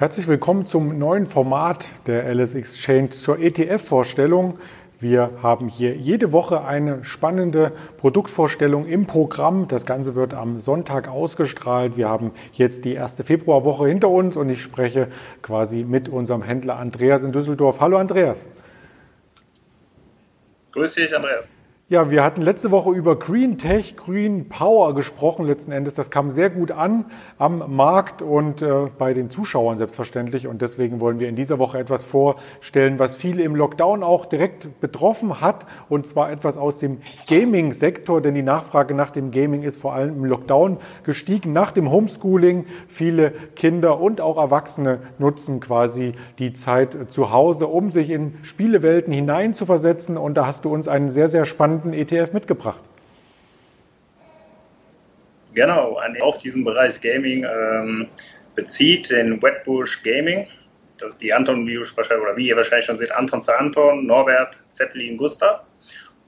Herzlich willkommen zum neuen Format der LS Exchange zur ETF-Vorstellung. Wir haben hier jede Woche eine spannende Produktvorstellung im Programm. Das Ganze wird am Sonntag ausgestrahlt. Wir haben jetzt die erste Februarwoche hinter uns und ich spreche quasi mit unserem Händler Andreas in Düsseldorf. Hallo Andreas. Grüß dich, Andreas. Ja, wir hatten letzte Woche über Green Tech, Green Power gesprochen letzten Endes. Das kam sehr gut an am Markt und äh, bei den Zuschauern selbstverständlich. Und deswegen wollen wir in dieser Woche etwas vorstellen, was viele im Lockdown auch direkt betroffen hat. Und zwar etwas aus dem Gaming-Sektor, denn die Nachfrage nach dem Gaming ist vor allem im Lockdown gestiegen. Nach dem Homeschooling viele Kinder und auch Erwachsene nutzen quasi die Zeit zu Hause, um sich in Spielewelten hineinzuversetzen. Und da hast du uns einen sehr, sehr spannenden spannenden ETF mitgebracht. Genau, auf diesen Bereich Gaming ähm, bezieht den Wetbush Gaming. Das ist die Anton, wie, oder wie ihr wahrscheinlich schon seht, Anton zu Anton, Norbert, Zeppelin, Gustav.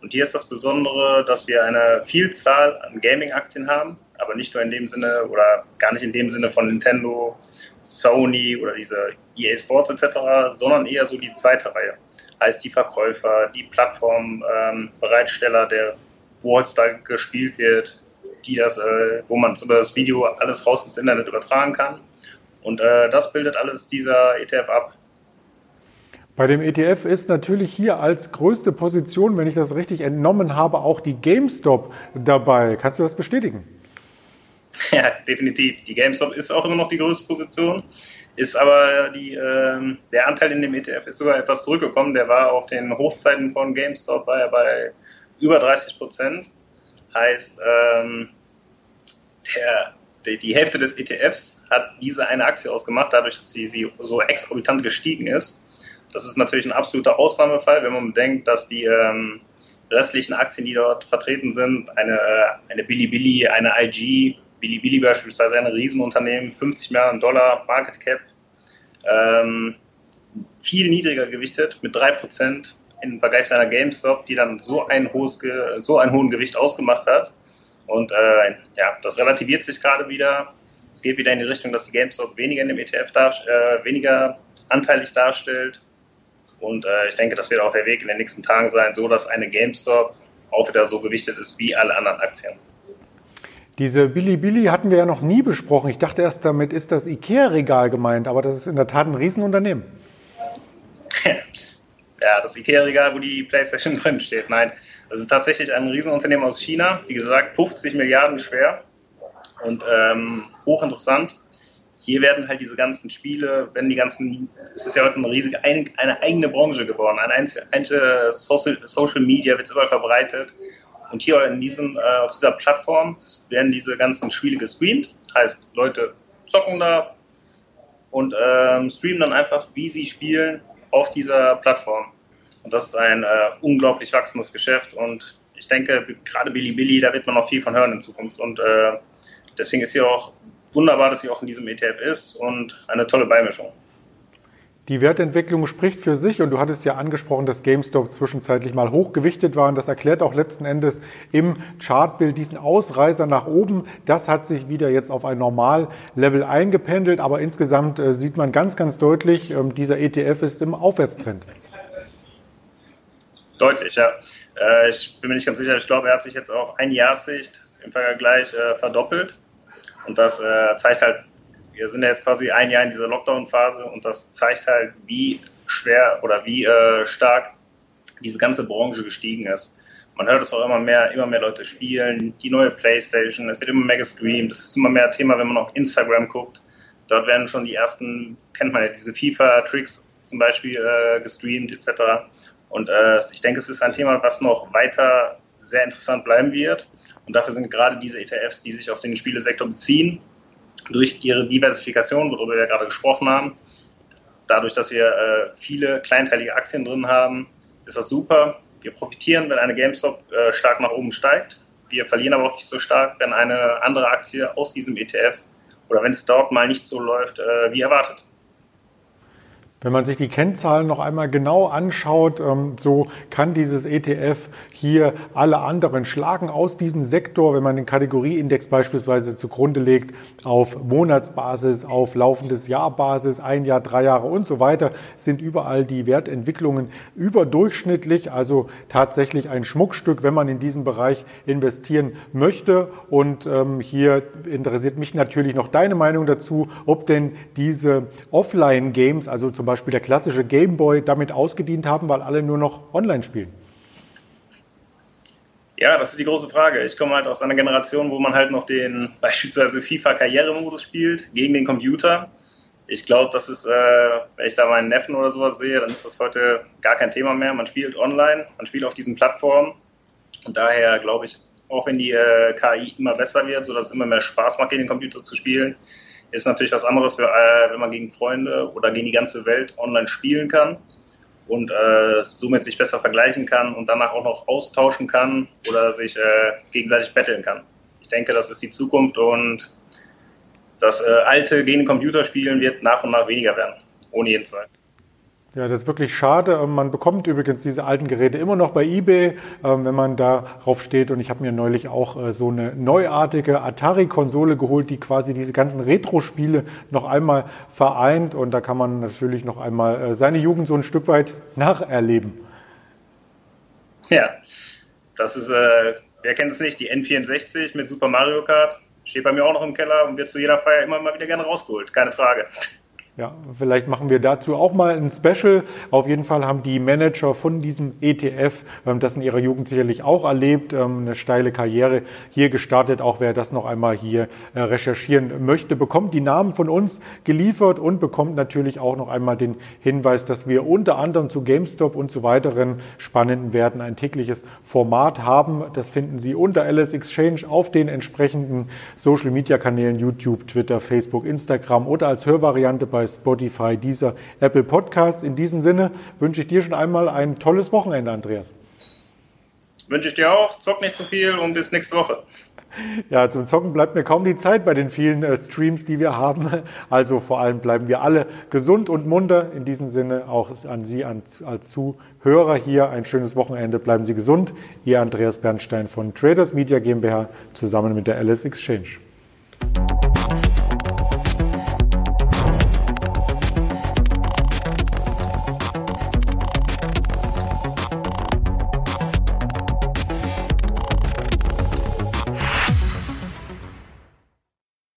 Und hier ist das Besondere, dass wir eine Vielzahl an Gaming-Aktien haben, aber nicht nur in dem Sinne oder gar nicht in dem Sinne von Nintendo, Sony oder diese EA Sports etc., sondern eher so die zweite Reihe heißt die Verkäufer, die Plattformbereitsteller, ähm, der, wo heutzutage gespielt wird, die das, äh, wo man über das Video alles raus ins Internet übertragen kann. Und äh, das bildet alles dieser ETF ab. Bei dem ETF ist natürlich hier als größte Position, wenn ich das richtig entnommen habe, auch die GameStop dabei. Kannst du das bestätigen? Ja, definitiv. Die GameStop ist auch immer noch die größte Position. Ist aber die, äh, der Anteil in dem ETF ist sogar etwas zurückgekommen. Der war auf den Hochzeiten von GameStop bei, bei über 30 Prozent. Heißt, ähm, der, die, die, Hälfte des ETFs hat diese eine Aktie ausgemacht, dadurch, dass sie, sie so exorbitant gestiegen ist. Das ist natürlich ein absoluter Ausnahmefall, wenn man bedenkt, dass die ähm, restlichen Aktien, die dort vertreten sind, eine, äh, eine Bilibili, eine IG, Bilibili beispielsweise ein Riesenunternehmen, 50 Milliarden Dollar Market Cap, ähm, viel niedriger gewichtet mit 3% im Vergleich zu einer GameStop, die dann so ein, hohes, so einen hohen Gewicht ausgemacht hat. Und äh, ja, das relativiert sich gerade wieder. Es geht wieder in die Richtung, dass die GameStop weniger in dem ETF dar, äh, weniger anteilig darstellt. Und äh, ich denke, das wird auch der Weg in den nächsten Tagen sein, so dass eine GameStop auch wieder so gewichtet ist wie alle anderen Aktien. Diese Bilibili hatten wir ja noch nie besprochen. Ich dachte erst, damit ist das IKEA-Regal gemeint, aber das ist in der Tat ein Riesenunternehmen. Ja, das IKEA-Regal, wo die PlayStation drin steht. Nein, das ist tatsächlich ein Riesenunternehmen aus China. Wie gesagt, 50 Milliarden schwer und ähm, hochinteressant. Hier werden halt diese ganzen Spiele, wenn die ganzen, es ist ja heute eine riesige, eine, eigene Branche geworden. Ein einzelne Social, Social Media wird überall verbreitet und hier in diesem, äh, auf dieser Plattform werden diese ganzen Spiele gestreamt. Heißt, Leute zocken da und ähm, streamen dann einfach, wie sie spielen auf dieser Plattform. Und das ist ein äh, unglaublich wachsendes Geschäft und ich denke, gerade Bilibili, da wird man noch viel von hören in Zukunft. Und äh, deswegen ist hier auch wunderbar, dass sie auch in diesem ETF ist und eine tolle Beimischung. Die Wertentwicklung spricht für sich und du hattest ja angesprochen, dass GameStop zwischenzeitlich mal hochgewichtet war und das erklärt auch letzten Endes im Chartbild diesen Ausreißer nach oben. Das hat sich wieder jetzt auf ein Normallevel eingependelt, aber insgesamt äh, sieht man ganz, ganz deutlich, ähm, dieser ETF ist im Aufwärtstrend. Deutlich, ja. Äh, ich bin mir nicht ganz sicher, ich glaube, er hat sich jetzt auf ein Jahrssicht im Vergleich äh, verdoppelt und das zeigt halt wir sind ja jetzt quasi ein Jahr in dieser Lockdown-Phase und das zeigt halt, wie schwer oder wie äh, stark diese ganze Branche gestiegen ist. Man hört es auch immer mehr, immer mehr Leute spielen, die neue Playstation, es wird immer mehr gestreamt, das ist immer mehr Thema, wenn man auf Instagram guckt. Dort werden schon die ersten, kennt man ja, diese FIFA-Tricks zum Beispiel äh, gestreamt etc. Und äh, ich denke, es ist ein Thema, was noch weiter sehr interessant bleiben wird. Und dafür sind gerade diese ETFs, die sich auf den Spielesektor beziehen, durch ihre Diversifikation, worüber wir gerade gesprochen haben, dadurch, dass wir äh, viele kleinteilige Aktien drin haben, ist das super. Wir profitieren, wenn eine GameStop äh, stark nach oben steigt. Wir verlieren aber auch nicht so stark, wenn eine andere Aktie aus diesem ETF oder wenn es dort mal nicht so läuft, äh, wie erwartet. Wenn man sich die Kennzahlen noch einmal genau anschaut, ähm, so kann dieses ETF hier alle anderen schlagen aus diesem Sektor, wenn man den Kategorieindex beispielsweise zugrunde legt, auf Monatsbasis, auf laufendes Jahrbasis, ein Jahr, drei Jahre und so weiter, sind überall die Wertentwicklungen überdurchschnittlich, also tatsächlich ein Schmuckstück, wenn man in diesen Bereich investieren möchte. Und ähm, hier interessiert mich natürlich noch deine Meinung dazu, ob denn diese Offline-Games, also zum Beispiel Beispiel der klassische Gameboy damit ausgedient haben, weil alle nur noch online spielen? Ja, das ist die große Frage. Ich komme halt aus einer Generation, wo man halt noch den beispielsweise FIFA-Karrieremodus spielt gegen den Computer. Ich glaube, das ist, äh, wenn ich da meinen Neffen oder sowas sehe, dann ist das heute gar kein Thema mehr. Man spielt online, man spielt auf diesen Plattformen. Und daher glaube ich, auch wenn die äh, KI immer besser wird, sodass es immer mehr Spaß macht, gegen den Computer zu spielen, ist natürlich was anderes, äh, wenn man gegen Freunde oder gegen die ganze Welt online spielen kann und äh, somit sich besser vergleichen kann und danach auch noch austauschen kann oder sich äh, gegenseitig betteln kann. Ich denke, das ist die Zukunft und das äh, alte gegen Computerspielen wird nach und nach weniger werden, ohne jeden Zweifel. Ja, das ist wirklich schade. Ähm, man bekommt übrigens diese alten Geräte immer noch bei eBay, ähm, wenn man darauf steht. Und ich habe mir neulich auch äh, so eine neuartige Atari-Konsole geholt, die quasi diese ganzen Retro-Spiele noch einmal vereint. Und da kann man natürlich noch einmal äh, seine Jugend so ein Stück weit nacherleben. Ja, das ist, äh, wer kennt es nicht, die N64 mit Super Mario Kart. Steht bei mir auch noch im Keller und wird zu jeder Feier immer mal wieder gerne rausgeholt. Keine Frage. Ja, vielleicht machen wir dazu auch mal ein Special. Auf jeden Fall haben die Manager von diesem ETF ähm, das in ihrer Jugend sicherlich auch erlebt, ähm, eine steile Karriere hier gestartet. Auch wer das noch einmal hier äh, recherchieren möchte, bekommt die Namen von uns geliefert und bekommt natürlich auch noch einmal den Hinweis, dass wir unter anderem zu GameStop und zu weiteren spannenden Werten ein tägliches Format haben. Das finden Sie unter LS Exchange auf den entsprechenden Social Media Kanälen YouTube, Twitter, Facebook, Instagram oder als Hörvariante bei bei Spotify, dieser Apple Podcast. In diesem Sinne wünsche ich dir schon einmal ein tolles Wochenende, Andreas. Wünsche ich dir auch. Zock nicht zu viel und bis nächste Woche. Ja, zum Zocken bleibt mir kaum die Zeit bei den vielen äh, Streams, die wir haben. Also vor allem bleiben wir alle gesund und munter. In diesem Sinne auch an Sie als Zuhörer hier ein schönes Wochenende. Bleiben Sie gesund. Ihr Andreas Bernstein von Traders Media GmbH zusammen mit der Alice Exchange.